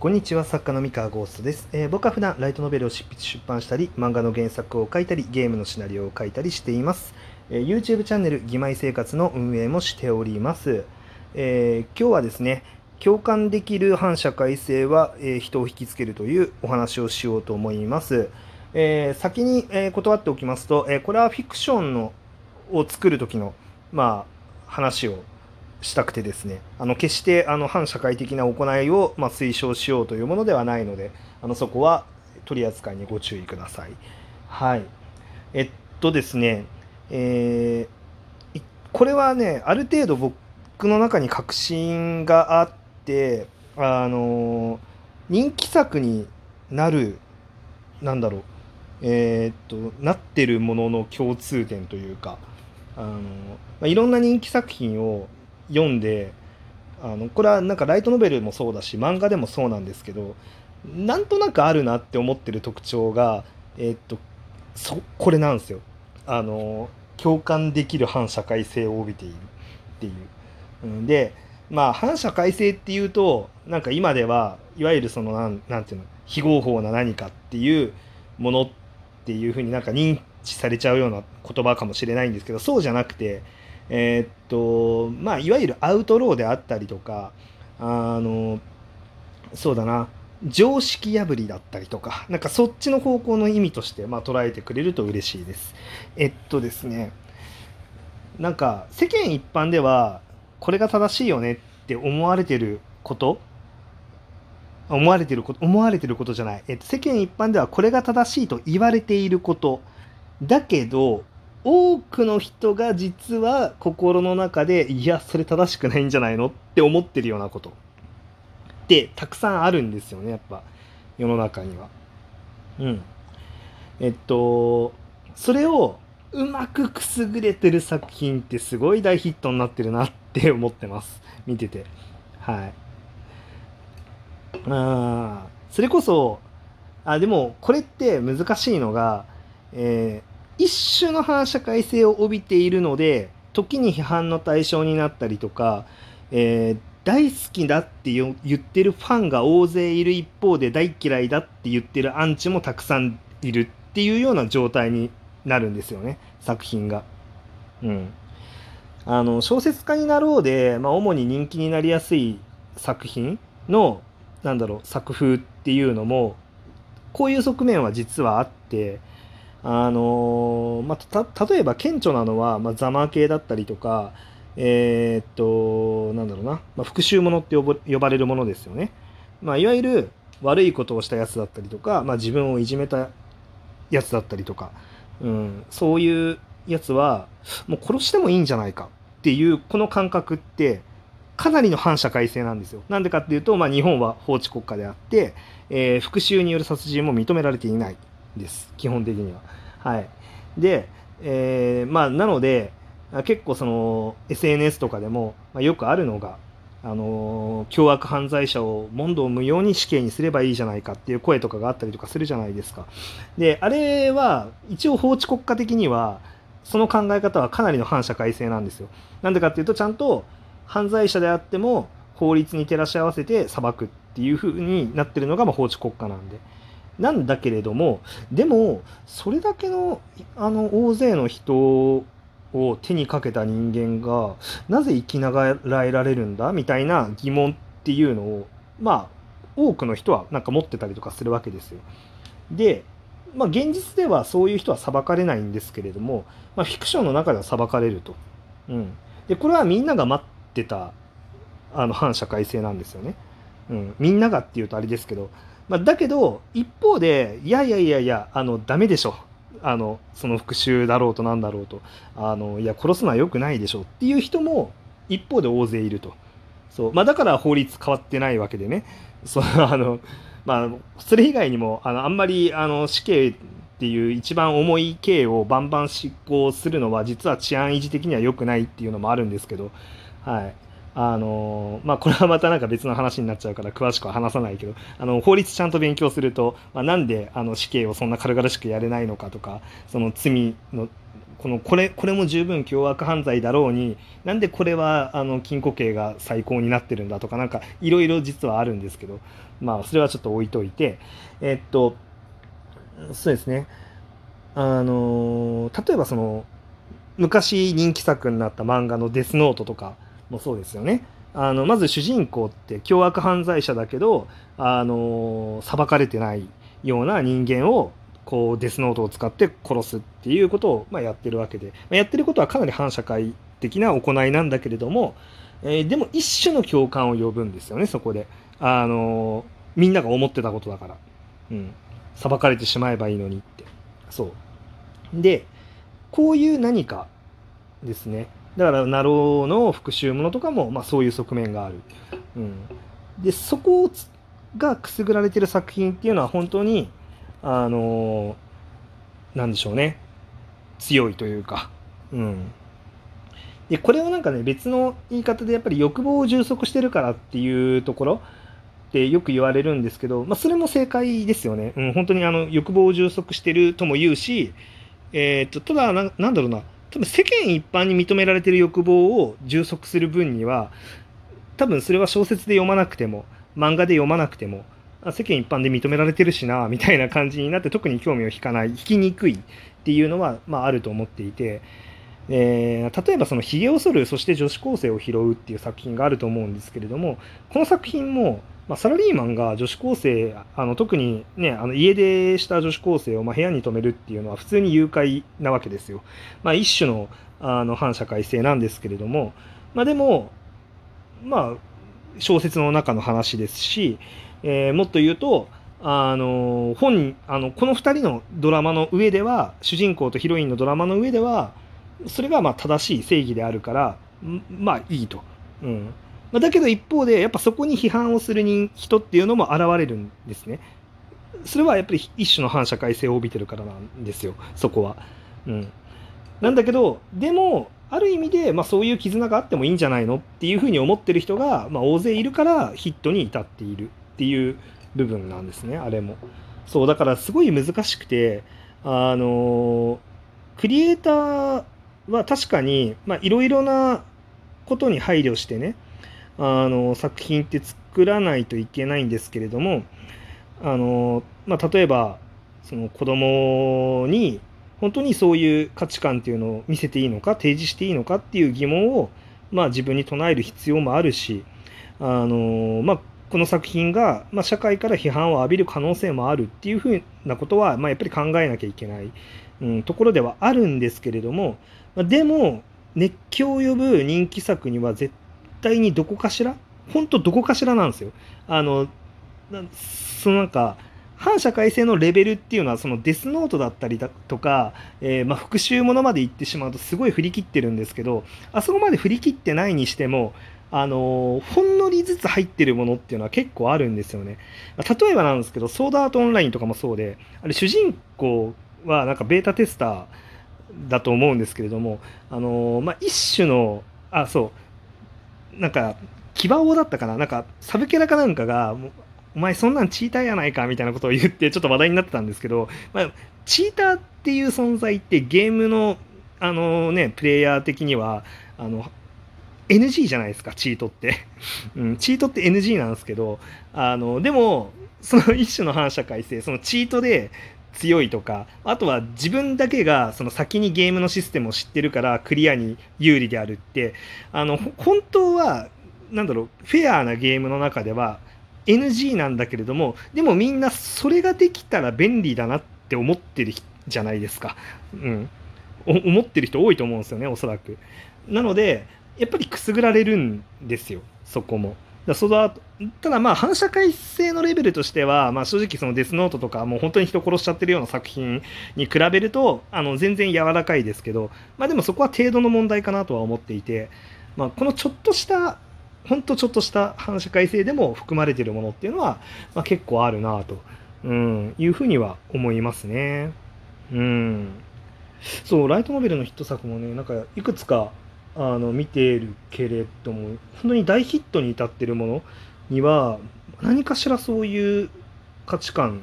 こんにちは作家の三河ゴーストです、えー僕は普段ライトノベルを執筆出版したり漫画の原作を書いたりゲームのシナリオを書いたりしています、えー YouTube チャンネル「義妹生活」の運営もしております、えー今日はですね共感できる反社会性は、え人を引きつけるというお話をしようと思います、え先に、え断っておきますと、えこれはフィクションのを作る時のまあ話をしたくてですねあの決してあの反社会的な行いを、まあ、推奨しようというものではないのであのそこは取り扱いにご注意ください。はいえっとですね、えーこれはねある程度僕の中に確信があってあの人気作になるなんだろうえーっとなってるものの共通点というかあの、まあ、いろんな人気作品を読んであのこれはなんかライトノベルもそうだし漫画でもそうなんですけどなんとなくあるなって思ってる特徴がえーっとそこれなんですよあの共感できる反社会性を帯びているっていう。でまあ反社会性っていうとなんか今ではいわゆるそのなんなんていうの非合法な何かっていうものっていうふうになんか認知されちゃうような言葉かもしれないんですけどそうじゃなくてえーっとまあいわゆるアウトローであったりとかあのそうだな常識破りだったりとかなんかそっちの方向の意味として、まあ、捉えてくれると嬉しいです。えっとですねなんか世間一般ではこれが正しいよねって思われてること思われてること思われてることじゃない、えっと、世間一般ではこれが正しいと言われていることだけど多くの人が実は心の中でいやそれ正しくないんじゃないのって思ってるようなこと。ってたくさんあるんですよねやっぱ世の中には。うん。えっとそれをうまくくすぐれてる作品ってすごい大ヒットになってるなって思ってます。見てて。はい。あそれこそあでもこれって難しいのが、えー一種の反社会性を帯びているので時に批判の対象になったりとか、えー大好きだって言ってるファンが大勢いる一方で大嫌いだって言ってるアンチもたくさんいるっていうような状態になるんですよね作品が。うん、あの小説家になろうで、まあ、主に人気になりやすい作品のなんだろう作風っていうのもこういう側面は実はあってあのまあ、た例えば顕著なのは、まあ、ザマ系だったりとかえーっとなんだろうな、まあ、復讐者って呼ば呼ばれるものですよね。まあ、いわゆる悪いことをしたやつだったりとか、まあ、自分をいじめたやつだったりとか、うん、そういうやつはもう殺してもいいんじゃないかっていうこの感覚ってかなりの反社会性なんですよ。なんでかっていうと、まあ、日本は法治国家であって、えー復讐による殺人も認められていないです基本的には。はい、で、えーまあなので結構その SNS とかでも、まあ、よくあるのが、あの凶悪犯罪者を問答無用に死刑にすればいいじゃないかっていう声とかがあったりとかするじゃないですか。であれは一応法治国家的にはその考え方はかなりの反社会性なんですよ。なんでかっていうとちゃんと犯罪者であっても法律に照らし合わせて裁くっていう風になってるのがま法治国家なんで。なんだけれどもでもそれだけのあの大勢の人を手にかけた人間がなぜ生きながらえられるんだ？みたいな疑問っていうのをまあ多くの人はなんか持ってたりとかするわけですよ。でまあ現実ではそういう人は裁かれないんですけれども、まあ、フィクションの中では裁かれると。うん、でこれはみんなが待ってたあの反社会性なんですよね。うん、みんながっていうとあれですけど、まあ、だけど一方でいやいやいやいやあのダメでしょ。あのその復讐だろうとなんだろうと。あのいや殺すのは良くないでしょ。っていう人も一方で大勢いると。そう、まあ、だから法律変わってないわけでね。そうあの、まあ、それ以外にもあのあんまりあの死刑っていう一番重い刑をバンバン執行するのは実は治安維持的には良くないっていうのもあるんですけど、はい、あのまあこれはまたなんか別の話になっちゃうから詳しくは話さないけどあの法律ちゃんと勉強すると、まあ、なんであの死刑をそんな軽々しくやれないのかとかその罪のこのこれこれも十分凶悪犯罪だろうになんでこれはあの禁錮刑が最高になってるんだとかなんかいろいろ実はあるんですけどまあそれはちょっと置いといてえっとそうですね。あの例えばその昔人気作になった漫画の「デスノート」とかもそうですよね。あのまず主人公って凶悪犯罪者だけどあの裁かれてないような人間をこうデスノートを使って殺すっていうことを、ま、やってるわけで、ま、やってることはかなり反社会的な行いなんだけれども、えー、でも一種の共感を呼ぶんですよねそこで、あのみんなが思ってたことだから、うん、裁かれてしまえばいいのにって。そう。でこういう何かですね。だからナローの復讐ものとかも、まあ、そういう側面がある、うん、でそこがくすぐられてる作品っていうのは本当にあのなんでしょうね。強いというか、うん、でこれはなんかね別の言い方でやっぱり欲望を充足してるからっていうところってよく言われるんですけど、まあ、それも正解ですよね、うん、本当にあの欲望を充足してるとも言うし、えーと、とただな、なんだろうな、多分世間一般に認められてる欲望を充足する分には、多分それは小説で読まなくても、漫画で読まなくても、世間一般で認められてるしな、みたいな感じになって特に興味を引かない、引きにくいっていうのは、まあ、あると思っていて、えー、例えばその髭を剃る、そして女子高生を拾うっていう作品があると思うんですけれども、この作品も、まあ、サラリーマンが女子高生あの特に、ね、あの家出した女子高生をま部屋に泊めるっていうのは普通に誘拐なわけですよ。まあ、一種のあの反社会性なんですけれども、まあ、でも、まあ、小説の中の話ですし、えー、もっと言うとあの本あのこの2人のドラマの上では主人公とヒロインのドラマの上ではそれがまあ正しい正義であるからまあいいと。うんまあ、だけど一方でやっぱそこに批判をする人っていうのも現れるんですね。それはやっぱり一種の反社会性を帯びてるからなんですよそこは。うん、なんだけどでもある意味で、まあ、そういう絆があってもいいんじゃないのっていうふうに思ってる人が、まあ、大勢いるからヒットに至っているっていう部分なんですねあれも。そうだからすごい難しくてあのクリエイターは確かにいろいろなことに配慮してねあの作品って作らないといけないんですけれどもあの、まあ、例えばその子供に本当にそういう価値観っていうのを見せていいのか提示していいのかっていう疑問を、まあ、自分に唱える必要もあるしあの、まあ、この作品が、まあ、社会から批判を浴びる可能性もあるっていうふうなことは、まあ、やっぱり考えなきゃいけない、うん、ところではあるんですけれども、まあ、でも熱狂を呼ぶ人気作には絶対にどこかしら？本当どこかしらなんですよ。あのそのなんか反社会性のレベルっていうのはそのデスノートだったりだとか、えー、まあ復讐ものまで行ってしまうとすごい振り切ってるんですけどあそこまで振り切ってないにしてもあのほんのりずつ入ってるものっていうのは結構あるんですよね。例えばなんですけど、ソードアートオンラインとかもそうで、あれ主人公はなんかベータテスターだと思うんですけれども、あのまあ、一種の、あ、そう、なんか、騎馬王だったかな？なんか、サブキャラかなんかが、お前そんなんチーターやないかみたいなことを言ってちょっと話題になってたんですけど、まあ、チーターっていう存在ってゲームのあのねプレイヤー的にはあの NG じゃないですかチートって、うん、チートって NG なんですけどあのでもその一種の反社会性そのチートで強いとかあとは自分だけがその先にゲームのシステムを知ってるからクリアに有利であるって。あの本当はなんだろうフェアなゲームの中では NG なんだけれどもでもみんなそれができたら便利だなって思ってるじゃないですか、うん、思ってる人多いと思うんですよねおそらく。なのでやっぱりくすぐられるんですよそこも。だそのただまあ反社会性のレベルとしては、まあ、正直そのデスノートとかもう本当に人殺しちゃってるような作品に比べるとあの全然柔らかいですけど、まあ、でもそこは程度の問題かなとは思っていて、まあ、このちょっとした本当ちょっとした反社会性でも含まれてるものっていうのは、まあ、結構あるなと、うん、いうふうには思いますね。うん、そうライトノベルのヒット作もねなんかいくつかあの見ているけれども本当に大ヒットに至ってるものには何かしらそういう価値観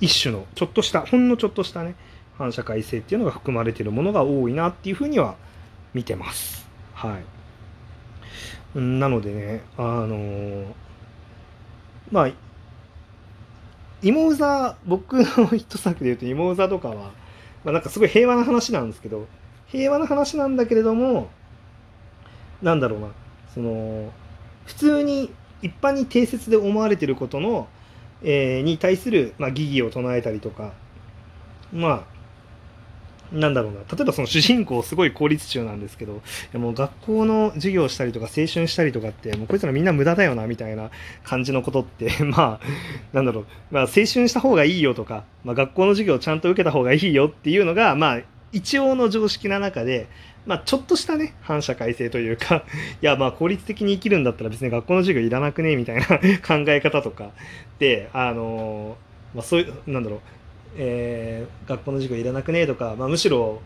一種のちょっとしたほんのちょっとしたね反社会性っていうのが含まれてるものが多いなっていうふうには見てます。はい。なのでね、あの、まあ、芋座、僕の一作で言うと芋座とかは、まあ、なんかすごい平和な話なんですけど、平和な話なんだけれども、なんだろうな、その、普通に一般に定説で思われてることの、えー、に対する、まあ、疑義を唱えたりとか、まあ、なんだろうな。例えばその主人公すごい公立中なんですけどもう学校の授業したりとか青春したりとかってもうこいつらみんな無駄だよなみたいな感じのことって まあなんだろう、まあ、青春した方がいいよとか、まあ、学校の授業ちゃんと受けた方がいいよっていうのがまあ一応の常識な中で、まあ、ちょっとしたね反社会性というか いやまあ効率的に生きるんだったら別に学校の授業いらなくねみたいな 考え方とか。であのまあ、そういうなんだろうえー、学校の授業いらなくねとか、まあ、むしろ、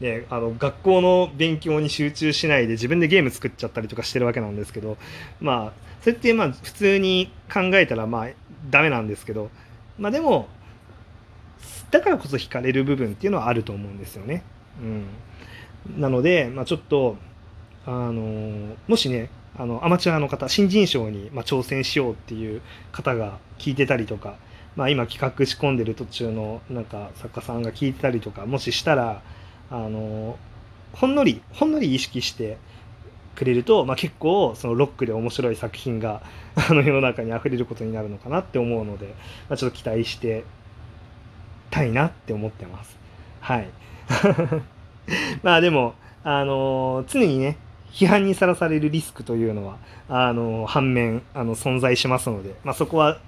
ね、あの学校の勉強に集中しないで自分でゲーム作っちゃったりとかしてるわけなんですけどまあそれってまあ普通に考えたらまあダメなんですけどまあでもだからこそ惹かれる部分っていうのはあると思うんですよね。うん、なので、まあ、ちょっとあのもしねあのアマチュアの方新人賞にまあ挑戦しようっていう方が聞いてたりとかまあ、今企画仕込んでる途中のなんか作家さんが聞いてたりとかもししたらあのほんのりほんのり意識してくれると、まあ、結構そのロックで面白い作品があの世の中にあふれることになるのかなって思うので、まあ、ちょっと期待してたいなって思ってます。はい。まあでも、あの常にね、批判にさらされるリスクというのは、あの反面あの存在しますので、まあ、そこは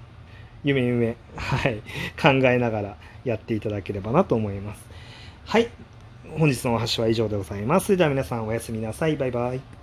夢夢、はい、考えながらやっていただければなと思います。はい。本日のお話は以上でございます。それでは皆さんおやすみなさい。バイバイ。